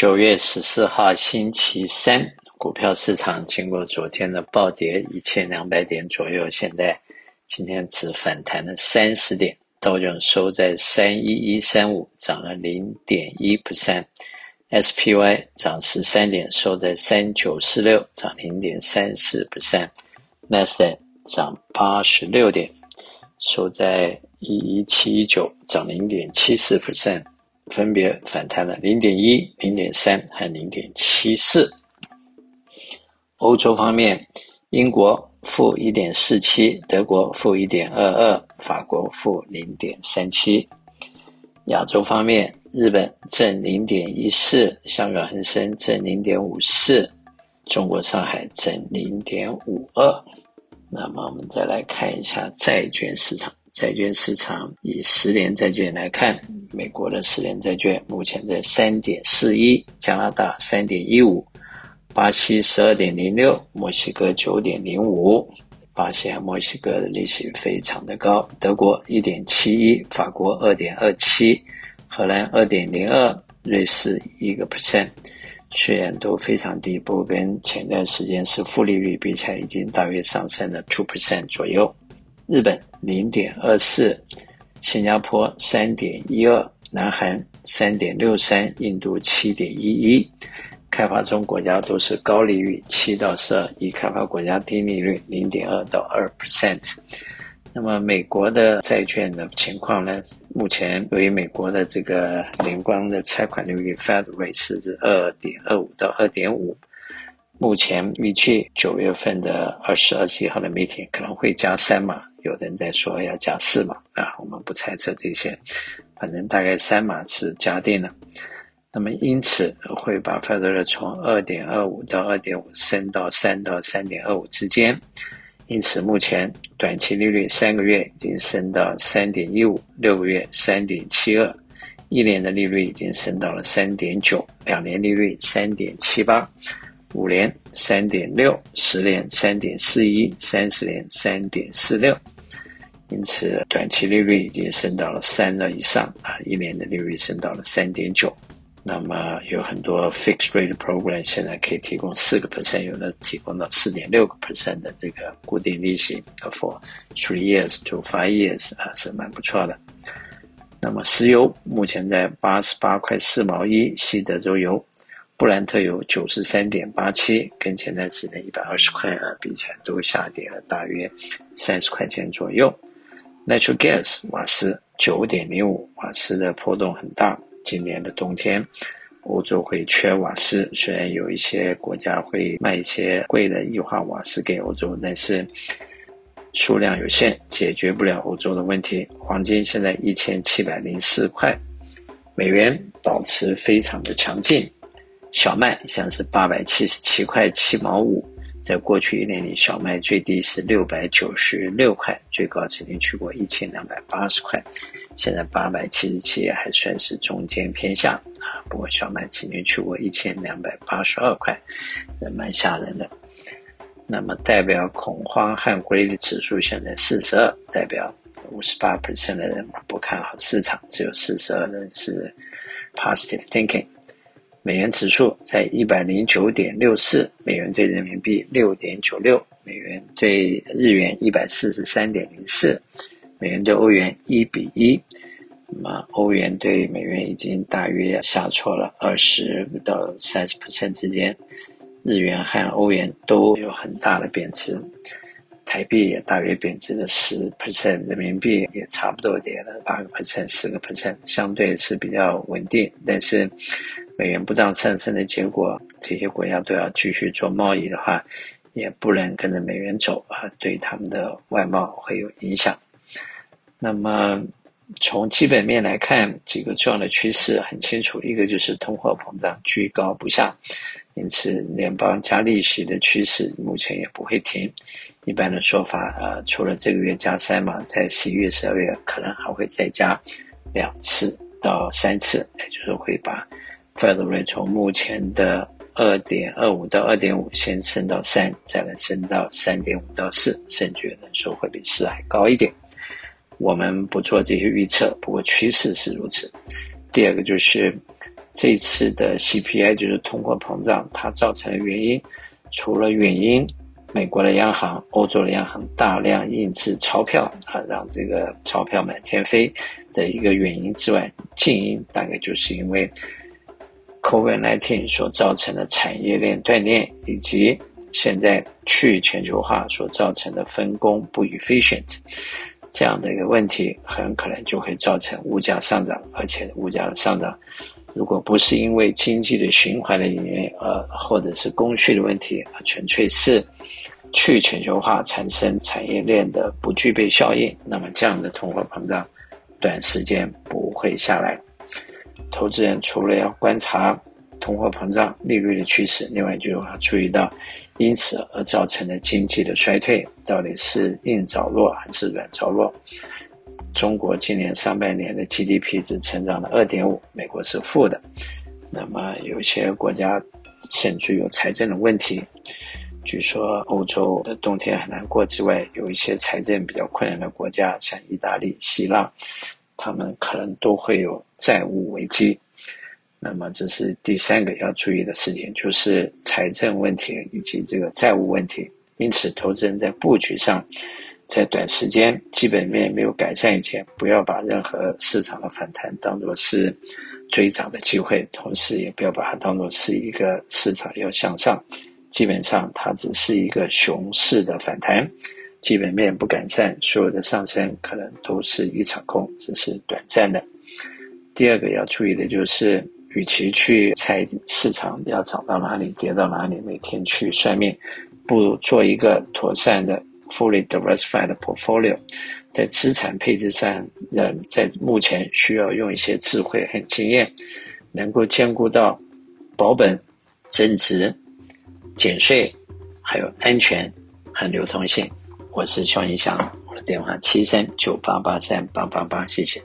九月十四号星期三，股票市场经过昨天的暴跌一千两百点左右，现在今天只反弹了三十点，道琼收在三一一三五，涨了零点一 percent；SPY 涨十三点，收在三九四六，涨零点三四 percent；Nasdaq 涨八十六点，收在一一七一九，涨零点七四 percent。分别反弹了零点一、零点三和零点七四。欧洲方面，英国负一点四七，德国负一点二二，法国负零点三七。亚洲方面，日本正零点一四，香港恒生正零点五四，中国上海正零点五二。那么，我们再来看一下债券市场。债券市场以十年债券来看，美国的十年债券目前在三点四一，加拿大三点一五，巴西十二点零六，墨西哥九点零五。巴西和墨西哥的利息非常的高。德国一点七一，法国二点二七，荷兰二点零二，瑞士一个 percent。虽然都非常低，不过跟前段时间是负利率比起来，已经大约上升了 two percent 左右。日本零点二四，新加坡三点一二，南韩三点六三，印度七点一一。开发中国家都是高利率七到十二，已开发国家低利率零点二到二 percent。那么美国的债券的情况呢？目前由于美国的这个联邦的拆款利率 Fed rate 是二点二五到二点五。目前预计九月份的二十二十一号的 meeting 可能会加三码。有人在说要加四码啊，我们不猜测这些，反正大概三码是加定了。那么因此会把 Fed 从二点二五到二点五升到三到三点二五之间。因此目前短期利率三个月已经升到三点一五，六个月三点七二，一年的利率已经升到了三点九，两年利率三点七八。五年三点六，十年三点四一，三十年三点四六，因此短期利率已经升到了三了以上啊，一年的利率升到了三点九。那么有很多 fixed rate program 现在可以提供四个 percent，有的提供到四点六个 percent 的这个固定利息，for three years to five years 啊，是蛮不错的。那么石油目前在八十八块四毛一，西德州油。布兰特油九十三点八七，跟前段时间一百二十块啊比起来，都下跌了大约三十块钱左右。Natural gas 瓦斯九点零五，瓦斯的波动很大。今年的冬天，欧洲会缺瓦斯，虽然有一些国家会卖一些贵的液化瓦斯给欧洲，但是数量有限，解决不了欧洲的问题。黄金现在一千七百零四块，美元保持非常的强劲。小麦像是八百七十七块七毛五，在过去一年里，小麦最低是六百九十六块，最高曾经去过一千两百八十块，现在八百七十七还算是中间偏下啊。不过小麦曾经去过一千两百八十二块，也蛮吓人的。那么代表恐慌和规律指数现在四十二，代表五十八 percent 的人不看好市场，只有四十二人是 positive thinking。美元指数在一百零九点六四，美元兑人民币六点九六，美元兑日元一百四十三点零四，美元兑欧元一比一。那么欧元兑美元已经大约下挫了二十到三十 percent 之间，日元和欧元都有很大的贬值，台币也大约贬值了十 percent，人民币也差不多跌了八个 percent、十个 percent，相对是比较稳定，但是。美元不断上升的结果，这些国家都要继续做贸易的话，也不能跟着美元走啊，对他们的外贸会有影响。那么从基本面来看，几个重要的趋势很清楚，一个就是通货膨胀居高不下，因此联邦加利息的趋势目前也不会停。一般的说法，呃，除了这个月加三嘛，在十一月、十二月可能还会再加两次到三次，也就是会把。Fed rate 从目前的二点二五到二点五，先升到三，再来升到三点五到四，甚至有人说会比四还高一点。我们不做这些预测，不过趋势是如此。第二个就是这次的 CPI 就是通货膨胀，它造成的原因，除了原因，美国的央行、欧洲的央行大量印制钞票啊，让这个钞票满天飞的一个原因之外，近因大概就是因为 COVID-19 所造成的产业链断裂，以及现在去全球化所造成的分工不 efficient 这样的一个问题，很可能就会造成物价上涨，而且物价的上涨。如果不是因为经济的循环的原因，呃，或者是供需的问题，纯粹是去全球化产生产业链的不具备效应，那么这样的通货膨胀短时间不会下来。投资人除了要观察通货膨胀利率的趋势，另外就要注意到因此而造成的经济的衰退到底是硬着陆还是软着陆。中国今年上半年的 GDP 只成长了二点五，美国是负的。那么有一些国家甚至有财政的问题，据说欧洲的冬天很难过之外，有一些财政比较困难的国家，像意大利、希腊，他们可能都会有债务危机。那么这是第三个要注意的事情，就是财政问题以及这个债务问题。因此，投资人在布局上。在短时间基本面没有改善以前，不要把任何市场的反弹当作是追涨的机会，同时也不要把它当作是一个市场要向上。基本上，它只是一个熊市的反弹，基本面不改善，所有的上升可能都是一场空，只是短暂的。第二个要注意的就是，与其去猜市场要涨到哪里、跌到哪里，每天去算命，不如做一个妥善的。Fully diversified portfolio，在资产配置上，人在目前需要用一些智慧和经验，能够兼顾到保本、增值、减税，还有安全和流通性。我是萧英祥，我的电话七三九八八三八八八，谢谢。